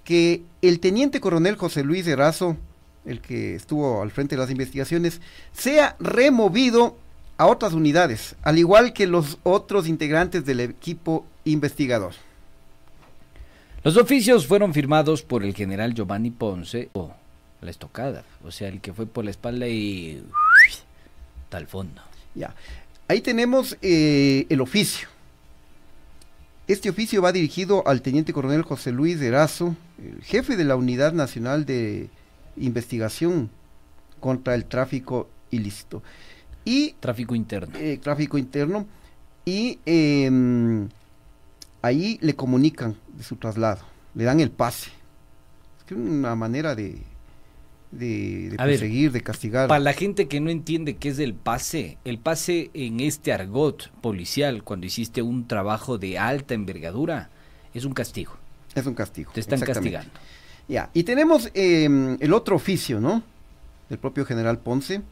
que el teniente coronel José Luis Erazo, el que estuvo al frente de las investigaciones, sea removido a otras unidades, al igual que los otros integrantes del equipo investigador. Los oficios fueron firmados por el general Giovanni Ponce, o la estocada, o sea, el que fue por la espalda y tal fondo. Ya. Ahí tenemos eh, el oficio. Este oficio va dirigido al teniente coronel José Luis Erazo, el jefe de la Unidad Nacional de Investigación contra el Tráfico Ilícito. Y Tráfico interno. eh, tráfico interno. Y em, ahí le comunican de su traslado, le dan el pase. Es que una manera de, de, de ver, perseguir, de castigar. Para la gente que no entiende qué es el pase, el pase en este argot policial, cuando hiciste un trabajo de alta envergadura, es un castigo. Es un castigo. Te están castigando. Ya, y tenemos eh, el otro oficio, ¿no? Del propio general Ponce.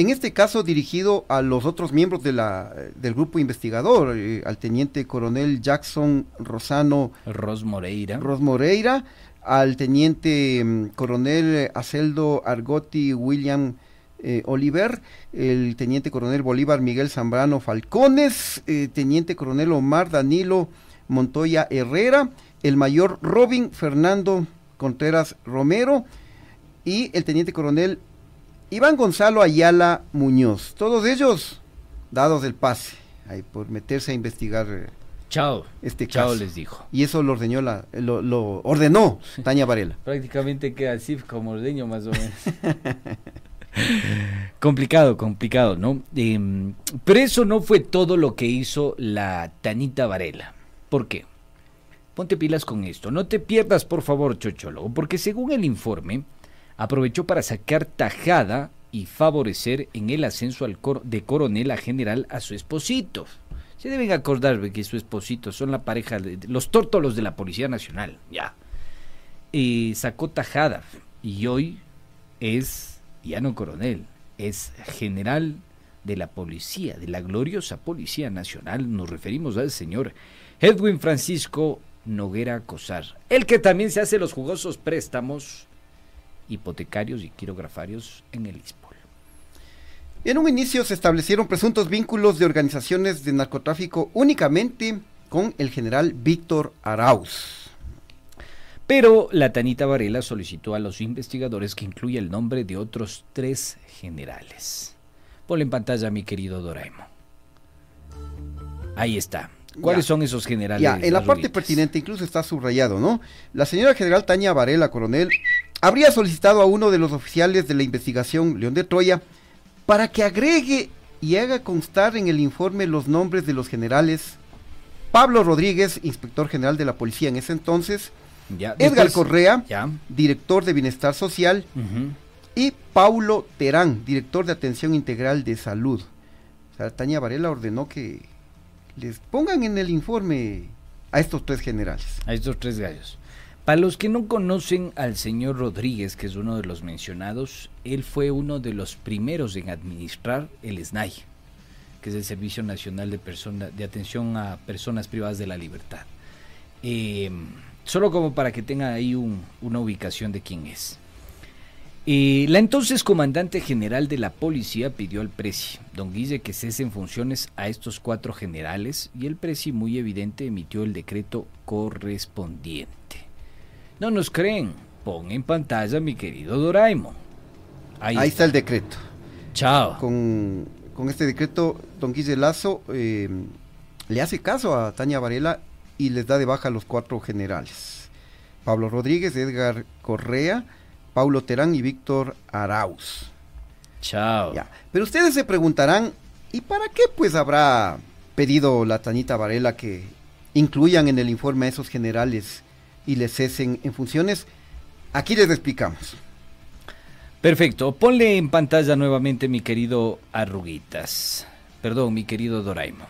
En este caso dirigido a los otros miembros de la, del grupo investigador, eh, al teniente coronel Jackson Rosano Ros Moreira. Ros Moreira, al teniente mm, coronel Aceldo Argotti William eh, Oliver, el teniente coronel Bolívar Miguel Zambrano Falcones, eh, teniente coronel Omar Danilo Montoya Herrera, el mayor Robin Fernando Contreras Romero y el teniente coronel Iván Gonzalo Ayala Muñoz. Todos ellos dados del pase ahí, por meterse a investigar eh, Chao. este Chao caso. les dijo. Y eso lo ordenó, la, lo, lo ordenó Tania Varela. Prácticamente queda así como ordeño más o menos. complicado, complicado, ¿no? Em, pero eso no fue todo lo que hizo la Tanita Varela. ¿Por qué? Ponte pilas con esto. No te pierdas, por favor, Chochólogo, porque según el informe, aprovechó para sacar tajada y favorecer en el ascenso al cor- de coronel a general a su esposito. Se deben acordar que su esposito son la pareja de los tórtolos de la Policía Nacional, ya. Y sacó tajada y hoy es ya no coronel, es general de la policía, de la gloriosa Policía Nacional. Nos referimos al señor Edwin Francisco Noguera Cosar, el que también se hace los jugosos préstamos hipotecarios y quirografarios en el ISPOL. En un inicio se establecieron presuntos vínculos de organizaciones de narcotráfico únicamente con el general Víctor Arauz. Pero la Tanita Varela solicitó a los investigadores que incluya el nombre de otros tres generales. Ponle en pantalla, mi querido Doraemon. Ahí está. ¿Cuáles Ya. son esos generales? Ya, en la parte pertinente incluso está subrayado, ¿no? La señora general Tania Varela, coronel, habría solicitado a uno de los oficiales de la investigación, León de Troya, para que agregue y haga constar en el informe los nombres de los generales Pablo Rodríguez, inspector general de la policía en ese entonces, Ya, Edgar después- Correa, Ya. director de Bienestar Social, y Paulo Terán, director de Atención Integral de Salud. O sea, Tania Varela ordenó que, les pongan en el informe a estos tres generales. A estos tres gallos. Para los que no conocen al señor Rodríguez, que es uno de los mencionados, él fue uno de los primeros en administrar el SNAI, que es el Servicio Nacional de, Atención a Personas Privadas de la Libertad. Eh, solo como para que tengan ahí un- una ubicación de quién es. Eh, la entonces comandante general de la policía pidió al presi, don Guille, que cese en funciones a estos cuatro generales y el presi muy evidente emitió el decreto correspondiente. No nos creen, pon en pantalla mi querido Doraemon. Ahí, está el decreto. Chao. Con, con este decreto, don Guille Lazo eh, le hace caso a Tania Varela y les da de baja a los cuatro generales. Pablo Rodríguez, Edgar Correa, Paulo Terán y Víctor Arauz. Chao. Ya. Pero ustedes se preguntarán, ¿y para qué pues habrá pedido la Tanita Varela que incluyan en el informe a esos generales y les cesen en funciones? Aquí les explicamos. Perfecto, ponle en pantalla nuevamente mi querido Arruguitas. Perdón, mi querido Doraemon.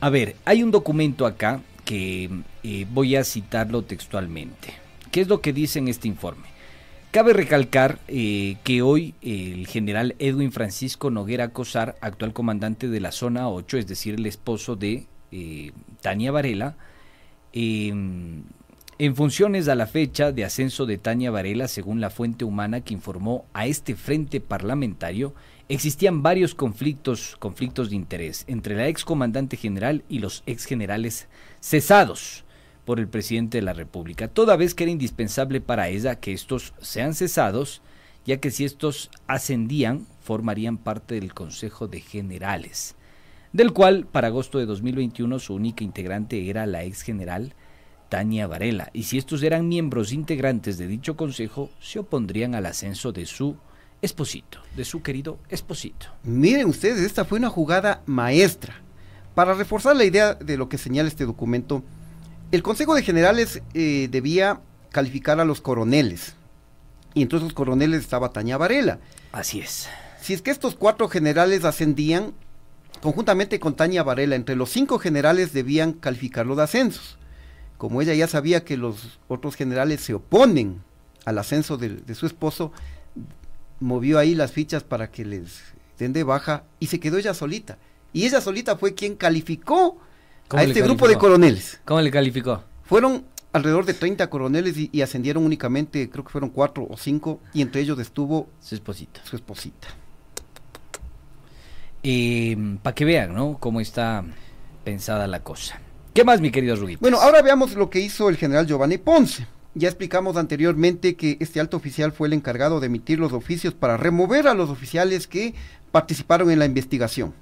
A ver, hay un documento acá que eh, voy a citarlo textualmente. ¿Qué es lo que dice en este informe? Cabe recalcar eh, que hoy el general Edwin Francisco Noguera Cosar, actual comandante de la zona 8, es decir, el esposo de eh, Tania Varela, en funciones a la fecha de ascenso de Tania Varela, según la fuente humana que informó a este frente parlamentario, existían varios conflictos, conflictos de interés entre la ex comandante general y los ex generales cesados por el presidente de la República, toda vez que era indispensable para ella que estos sean cesados, ya que si estos ascendían, formarían parte del Consejo de Generales, del cual para agosto de 2021 su única integrante era la ex general Tania Varela, y si estos eran miembros integrantes de dicho consejo, se opondrían al ascenso de su esposito, de su querido esposito. Miren ustedes, esta fue una jugada maestra. Para reforzar la idea de lo que señala este documento, el Consejo de Generales eh, debía calificar a los coroneles. Y entre esos coroneles estaba Tania Varela. Así es. Si es que estos cuatro generales ascendían, conjuntamente con Tania Varela, entre los cinco generales debían calificarlo de ascensos. Como ella ya sabía que los otros generales se oponen al ascenso de, de su esposo, movió ahí las fichas para que les den de baja y se quedó ella solita. Y ella solita fue quien calificó a este grupo de coroneles. ¿Cómo le calificó? Fueron alrededor de 30 coroneles y, y ascendieron únicamente, creo que fueron cuatro o cinco, y entre ellos estuvo su esposita. Su esposita. Para que vean, ¿no? Cómo está pensada la cosa. ¿Qué más, mi querido Ruguito? Bueno, ahora veamos lo que hizo el general Giovanni Ponce. Ya explicamos anteriormente que este alto oficial fue el encargado de emitir los oficios para remover a los oficiales que participaron en la investigación.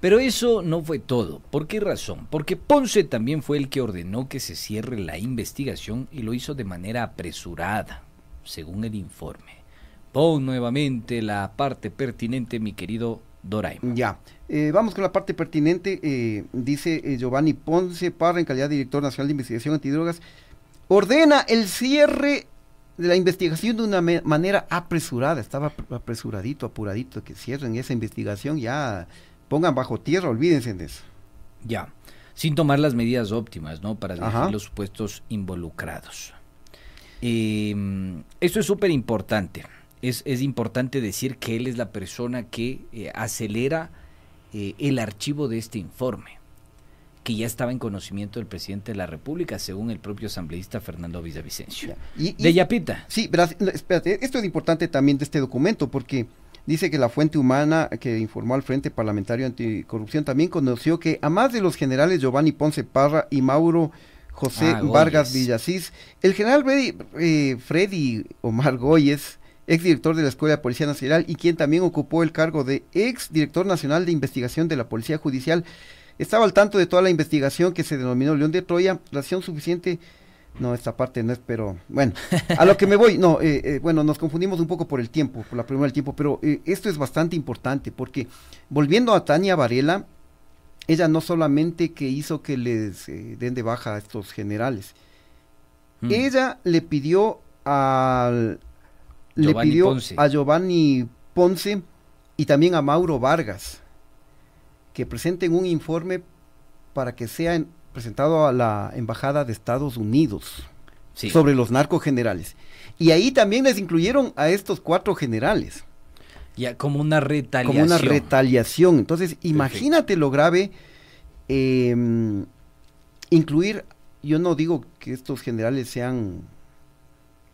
Pero eso no fue todo. ¿Por qué razón? Porque Ponce también fue el que ordenó que se cierre la investigación y lo hizo de manera apresurada, según el informe. Pon nuevamente la parte pertinente, mi querido Doraemon. Ya, eh, vamos con la parte pertinente. eh, dice eh, Giovanni Ponce Parra, en calidad de director nacional de investigación antidrogas, ordena el cierre de la investigación de una manera apresurada. Estaba ap- apresuradito, apuradito, que cierren esa investigación, ya pongan bajo tierra, olvídense de eso. Ya, sin tomar las medidas óptimas, ¿no? Para elegir los supuestos involucrados. Eh, esto es súper importante. Es, es importante decir que él es la persona que eh, acelera eh, el archivo de este informe, que ya estaba en conocimiento del presidente de la República, según el propio asambleísta Fernando Villavicencio. Y- y- de Yapita. Sí, espérate, esto es importante también de este documento porque dice que la fuente humana que informó al Frente Parlamentario Anticorrupción también conoció que a más de los generales Giovanni Ponce Parra y Mauro José Ah. Vargas Villasís, el general Freddy, eh, Freddy Omar Goyes, ex director de la Escuela de Policía Nacional y quien también ocupó el cargo de ex director nacional de investigación de la Policía Judicial, estaba al tanto de toda la investigación que se denominó León de Troya, razón suficiente. No, esta parte no es, pero bueno, a lo que me voy, no, eh, eh, bueno, nos confundimos un poco por el tiempo, por la primera del tiempo, pero eh, esto es bastante importante porque volviendo a Tania Varela, ella no solamente que hizo que les den de baja a estos generales, Mm. ella le pidió al le pidió Ponce. a Giovanni Ponce y también a Mauro Vargas que presenten un informe para que sea en- presentado a la Embajada de Estados Unidos Sí. sobre los narcogenerales. Y ahí también les incluyeron a estos cuatro generales Ya como una retaliación. como una retaliación. Entonces, imagínate lo grave eh, incluir, yo no digo que estos generales sean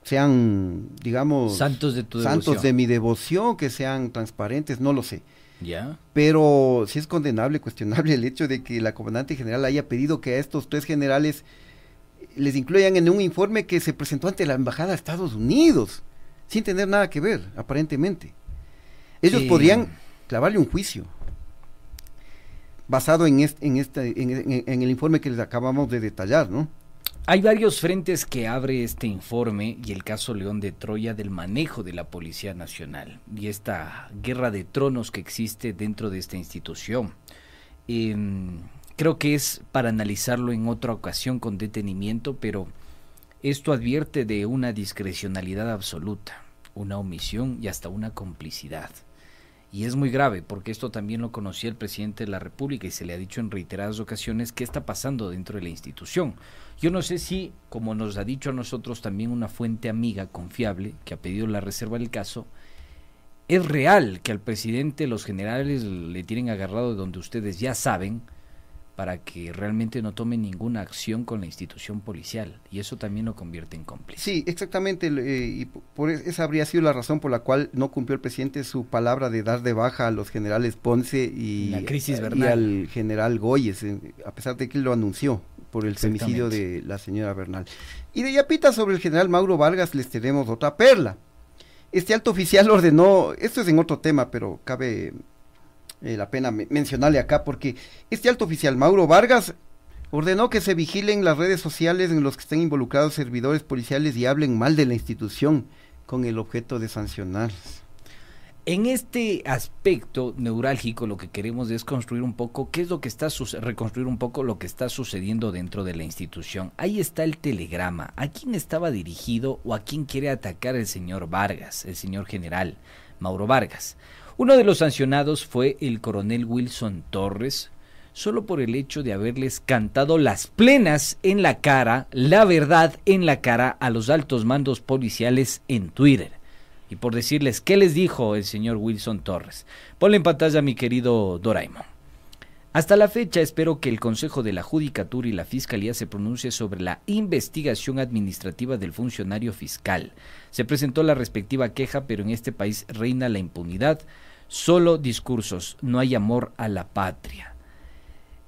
sean, digamos, Santos de tu santos devoción. de mi devoción, que sean transparentes, no lo sé. Ya. Pero sí es condenable, cuestionable el hecho de que la comandante general haya pedido que a estos tres generales les incluyan en un informe que se presentó ante la embajada de Estados Unidos, sin tener nada que ver, aparentemente. Ellos Sí. podrían clavarle un juicio basado en este, en este, en, en- en el informe que les acabamos de detallar, ¿no? Hay varios frentes que abre este informe y el caso León de Troya del manejo de la Policía Nacional y esta guerra de tronos que existe dentro de esta institución. Em, creo que es para analizarlo en otra ocasión con detenimiento, pero esto advierte de una discrecionalidad absoluta, una omisión y hasta una complicidad. Y es muy grave porque esto también lo conocía el presidente de la República y se le ha dicho en reiteradas ocasiones qué está pasando dentro de la institución. Yo no sé si, como nos ha dicho a nosotros también una fuente amiga confiable que ha pedido la reserva del caso, es real que al presidente los generales le tienen agarrado de donde ustedes ya saben para que realmente no tome ninguna acción con la institución policial y eso también lo convierte en cómplice. Sí, exactamente, eh, y por es- esa habría sido la razón por la cual no cumplió el presidente su palabra de dar de baja a los generales Ponce y, La crisis y Bernal. al general Goyes, eh, a pesar de que él lo anunció por el femicidio de la señora Bernal. Y de Yapita sobre el general Mauro Vargas les tenemos otra perla. Este alto oficial ordenó, esto es en otro tema, pero cabe eh, la pena me- mencionarle acá porque este alto oficial Mauro Vargas ordenó que se vigilen las redes sociales en los que estén involucrados servidores policiales y hablen mal de la institución con el objeto de sancionarlos. En este aspecto neurálgico lo que queremos es construir un poco qué es lo que está reconstruir un poco lo que está sucediendo dentro de la institución. Ahí está el telegrama. ¿A quién estaba dirigido o a quién quiere atacar el señor Vargas, el señor general Mauro Vargas? Uno de los sancionados fue el coronel Wilson Torres, solo por el hecho de haberles cantado las plenas en la cara, la verdad en la cara a los altos mandos policiales en Twitter y por decirles qué les dijo el señor Wilson Torres. Ponle en pantalla mi querido Doraemon. Hasta la fecha espero que el Consejo de la Judicatura y la Fiscalía se pronuncie sobre la investigación administrativa del funcionario fiscal. Se presentó la respectiva queja, pero en este país reina la impunidad, solo discursos, no hay amor a la patria.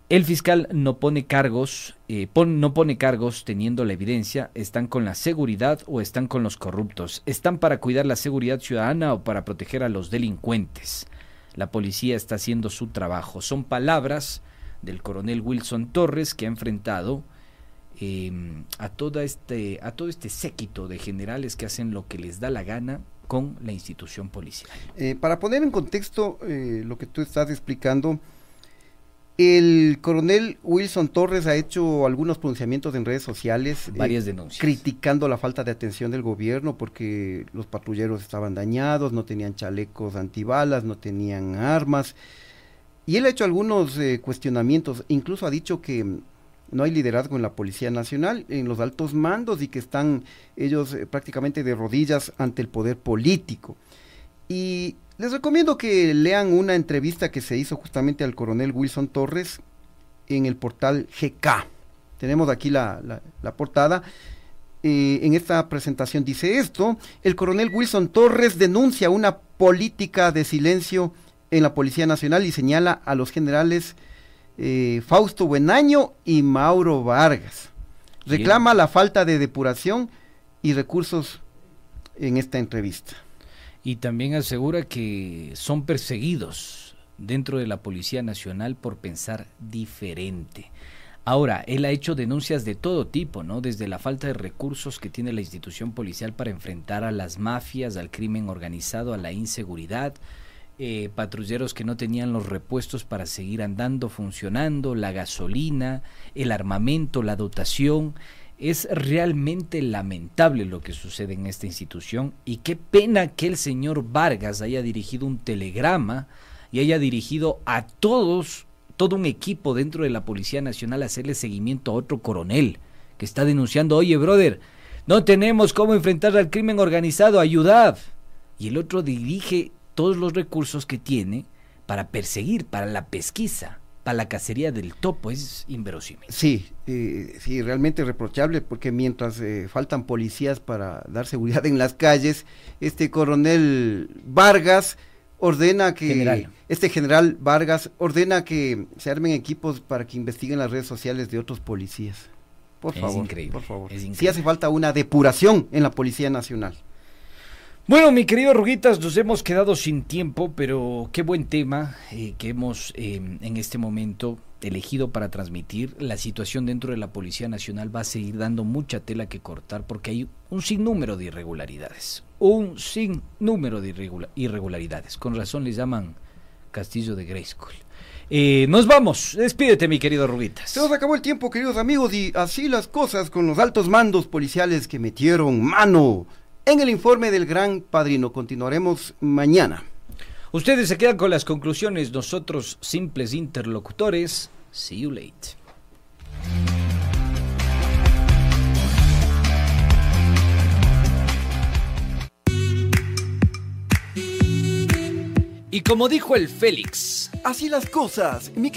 El fiscal no pone cargos, eh, no pone cargos teniendo la evidencia, están con la seguridad o están con los corruptos, están para cuidar la seguridad ciudadana o para proteger a los delincuentes. La policía está haciendo su trabajo. Son palabras del coronel Wilson Torres que ha enfrentado toda este, a todo este séquito de generales que hacen lo que les da la gana con la institución policial. Eh, para poner en contexto eh, lo que tú estás explicando, el coronel Wilson Torres ha hecho algunos pronunciamientos en redes sociales. eh, Varias denuncias. Criticando la falta de atención del gobierno porque los patrulleros estaban dañados, no tenían chalecos antibalas, no tenían armas. Y él ha hecho algunos eh, cuestionamientos, incluso ha dicho que no hay liderazgo en la Policía Nacional, en los altos mandos y que están ellos eh, prácticamente de rodillas ante el poder político. Y les recomiendo que lean una entrevista que se hizo justamente al coronel Wilson Torres en el portal GK. Tenemos aquí la, portada. Eh, en esta presentación dice esto, el coronel Wilson Torres denuncia una política de silencio en la Policía Nacional y señala a los generales eh, Fausto Buenaño y Mauro Vargas. Reclama la falta de depuración y recursos en esta entrevista. Y también asegura que son perseguidos dentro de la Policía Nacional por pensar diferente. Ahora, él ha hecho denuncias de todo tipo, ¿no? Desde la falta de recursos que tiene la institución policial para enfrentar a las mafias, al crimen organizado, a la inseguridad, eh, patrulleros que no tenían los repuestos para seguir andando, funcionando, la gasolina, el armamento, la dotación. Es realmente lamentable lo que sucede en esta institución y qué pena que el señor Vargas haya dirigido un telegrama y haya dirigido a todos, todo un equipo dentro de la Policía Nacional a hacerle seguimiento a otro coronel que está denunciando, oye, brother, no tenemos cómo enfrentar al crimen organizado, ayudad. Y el otro dirige todos los recursos que tiene para perseguir, para la pesquisa, para la cacería del topo. Es inverosímil. Sí, eh, sí, realmente reprochable porque mientras eh, faltan policías para dar seguridad en las calles, este coronel Vargas ordena que General. este general Vargas ordena que se armen equipos para que investiguen las redes sociales de otros policías. Por Es favor, increíble, por favor. es Sí hace falta una depuración en la Policía Nacional. Bueno, mi querido Ruguitas, nos hemos quedado sin tiempo, pero qué buen tema eh, que hemos eh, en este momento elegido para transmitir. La situación dentro de la Policía Nacional va a seguir dando mucha tela que cortar porque hay un sinnúmero de irregularidades. Un sinnúmero de irregula- irregularidades. Con razón les llaman Castillo de Grayskull. Eh, nos vamos. Despídete, mi querido Ruguitas. Se nos acabó el tiempo, queridos amigos, y así las cosas con los altos mandos policiales que metieron mano en el informe del gran padrino. Continuaremos mañana. Ustedes se quedan con las conclusiones, nosotros simples interlocutores. See you late. Y como dijo el Félix, Así las cosas, mi